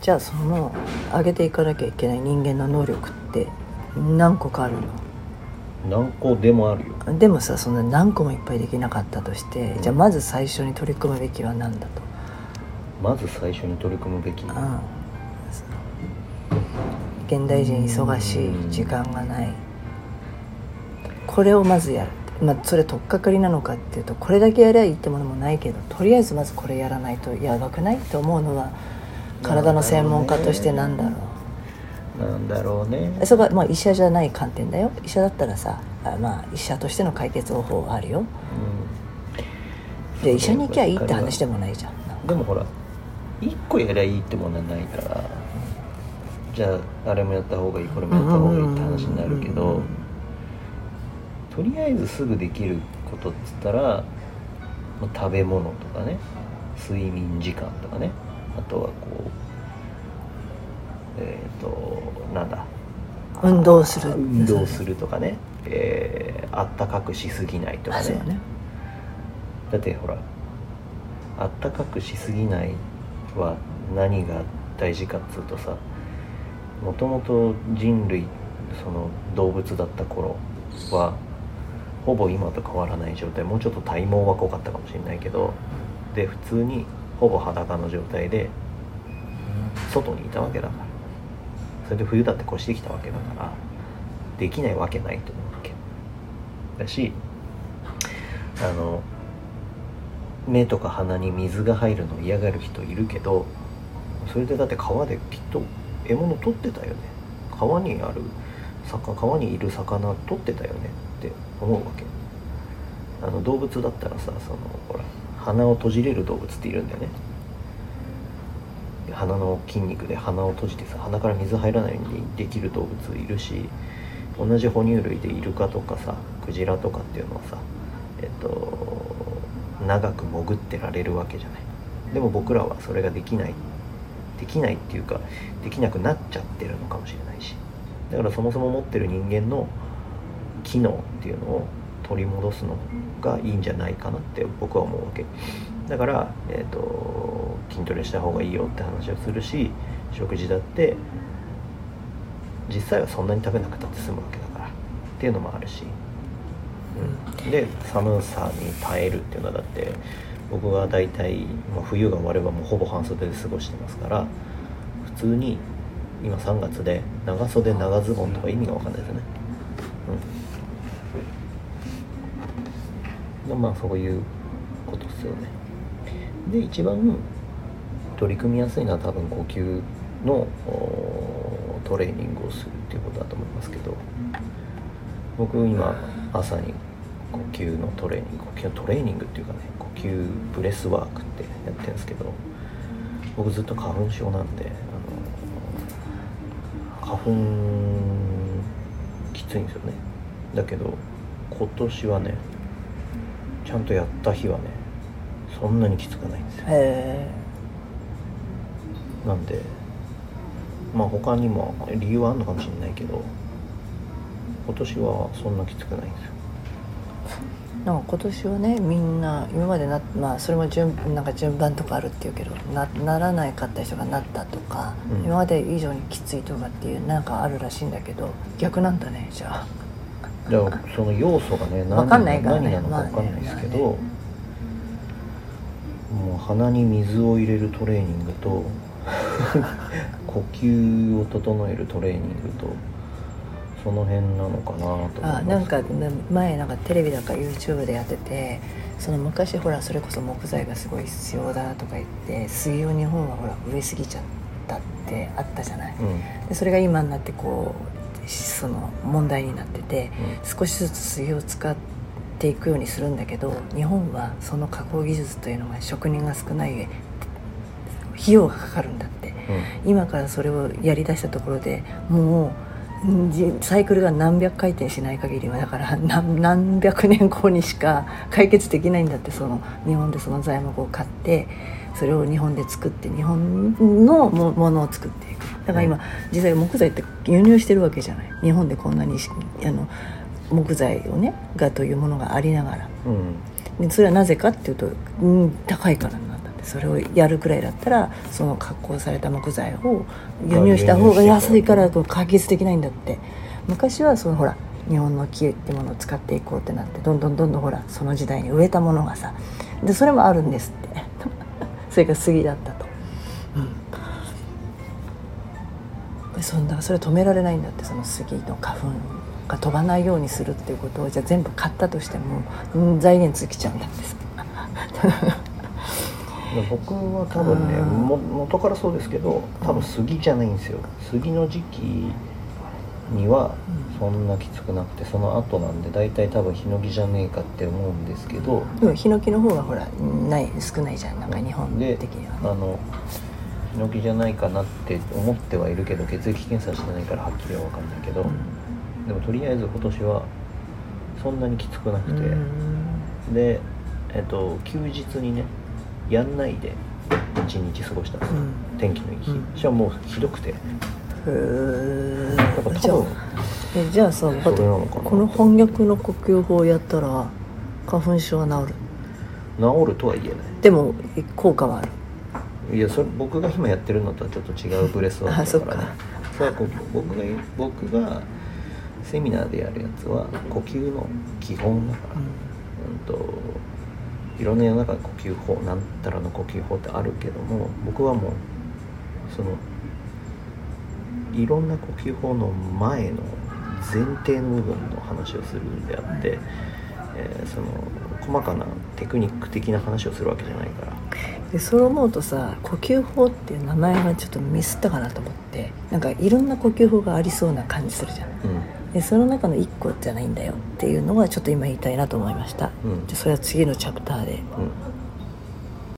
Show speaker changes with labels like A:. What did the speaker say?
A: じゃあその上げていかなきゃいけない人間の能力って何個かあるの？
B: 何個でもあるよ。
A: でもさそんな何個もいっぱいできなかったとして、じゃあまず最初に取り組むべきは何だと？
B: まず最初に取り組むべき。
A: うん。現代人忙しい時間がない。これをまずやる。まあそれ取っかかりなのかっていうとこれだけやりゃいいってものもないけどとりあえずまずこれやらないとやばくない？って思うのは体の専門家としてなんだろう？
B: なんだろうね。
A: そこはまあ医者じゃない観点だよ。医者だったらさあまあ医者としての解決方法はあるよ。で医者に行きゃいいって話でもないじゃん。
B: うんでもほら一個やりゃいいってものはないからじゃああれもやった方がいいこれもやった方がいいって話になるけどとりあえずすぐできることっつったら、まあ食べ物とかね。睡眠時間とかねあとはこうえっ、となんだ。
A: 運動する。
B: 運動するとかね、えーあったかくしすぎないとかね。
A: ね。
B: だってほらあったかくしすぎないは何が大事かっつうとさもともと人類その動物だった頃はほぼ今と変わらない状態。もうちょっと体毛は濃かったかもしれないけどで普通にほぼ裸の状態で外にいたわけだから。それで冬だって越してきたわけだからできないわけないと思うわけ。だしあの目とか鼻に水が入るの嫌がる人いるけどそれでだって川できっと獲物取ってたよね。川にある魚川にいる魚取ってたよねって思うわけ。あの動物だったらさそのほら鼻を閉じれる動物っているんだよね。鼻の筋肉で鼻を閉じてさ鼻から水入らないようにできる動物いるし同じ哺乳類でイルカとかさクジラとかっていうのはさえっと長く潜ってられるわけじゃない。でも僕らはそれができないできないっていうかできなくなっちゃってるのかもしれないし。だからそもそも持ってる人間の機能っていうのを取り戻すのがいいんじゃないかなって僕は思うわけ。だから、えー、と筋トレした方がいいよって話をするし食事だって実際はそんなに食べなくたって済むわけだからっていうのもあるし、うん、で寒さに耐えるっていうのはだって僕は大体、まあ、冬が終わればもうほぼ半袖で過ごしてますから普通に今3月で長袖長ズボンとか意味が分かんないですよね。うん。まあそういうことですよね。で一番取り組みやすいのは多分呼吸のトレーニングをするっていうことだと思いますけど。僕今朝に呼吸のトレーニング呼吸のトレーニングっていうかね呼吸 breathwork ってやってるんですけど僕ずっと花粉症なんであの花粉きついんですよね。だけど今年はねちゃんとやった日はねそんなにきつくないんですよ。
A: へ
B: なんでまあ他にも理由はあるのかもしれないけど今年はそんなきつくないんですよ。
A: えなんか今年はねみんな今までなまあそれも順なんか順番とかあるっていうけどなならないかった人がなったとか、
B: うん。
A: 今まで以上にきついとかっていうなんかあるらしいんだけど逆なんだねじゃあ
B: だからその要素がね何
A: な
B: のか分かんないですけど、もう鼻に水を入れるトレーニングと 呼吸を整えるトレーニングとその辺なのかなと思います。
A: あなんかね前なんかテレビだか YouTube でやっててその昔ほらそれこそ木材がすごい必要だとか言って杉を日本はほら植えすぎちゃったってあったじゃない、
B: うん。
A: でそれが今になってこうその問題になってて
B: う
A: 少しずつ杉を使っていくようにするんだけど日本はその加工技術というのが職人が少ない上費用がかかるんだって。
B: ん。
A: 今からそれをやりだしたところでもうサイクルが何百回転しない限りはだから 何何百年後にしか解決できないんだってその日本でその材木を買ってそれを日本で作って日本のもものを作っていく。だから今実際木材って輸入してるわけじゃない。日本でこんなにしあの木材をねがというものがありながら。
B: うん。
A: でそれはなぜかっていうと、うん、高いからなんだって。でそれをやるくらいだったらその加工された木材を輸入した方が安いから解決できないんだって。昔はそのほら日本の木ってものを使っていこうってなってどんどんどんどんほらその時代に植えたものがさ。でそれもあるんです。ってそれが杉だったと、うん、でそんだそれ止められないんだってその杉の花粉が飛ばないようにするっていうことをじゃあ全部買ったとしても、うん、財源尽きちゃうんだって
B: 僕は多分ねも元からそうですけど多分杉じゃないんですよ。杉の時期にはそんなきつくなくてその後なんで大体多分ヒノキじゃねえかって思うんですけど
A: でもヒノキの方がほらない少ないじゃん。なんか日本的に
B: は、ね、あのヒノキじゃないかなって思ってはいるけど血液検査してないからはっきりは分かんないけど、うん、でもとりあえず今年はそんなにきつくなくて、でえっと休日にねやんないで一日過ごしたんですよ、うん、天気のいい日、うん、しかももうひどくて
A: へえじゃあえじゃあさこの翻訳の呼吸法をやったら花粉症は治る？
B: 治るとは言えない。
A: でも効果はある。
B: いやそれ僕が今やってるのとはちょっと違う breathwork だからね。それは僕が僕がセミナーでやるやつは呼吸の基本だから、うん、うんといろんな世の中で呼吸法なんたらの呼吸法ってあるけども僕はもうそのいろんな呼吸法の前の前提の部分の話をするんであって、えー、その細かなテクニック的な話をするわけじゃないから。
A: でそう思うとさ呼吸法っていう名前がちょっとミスったかなと思ってなんかいろんな呼吸法がありそうな感じするじゃん、うん、でその中の1個じゃないんだよっていうのはちょっと今言いたいなと思いました、うん、でそれは次のチャプターで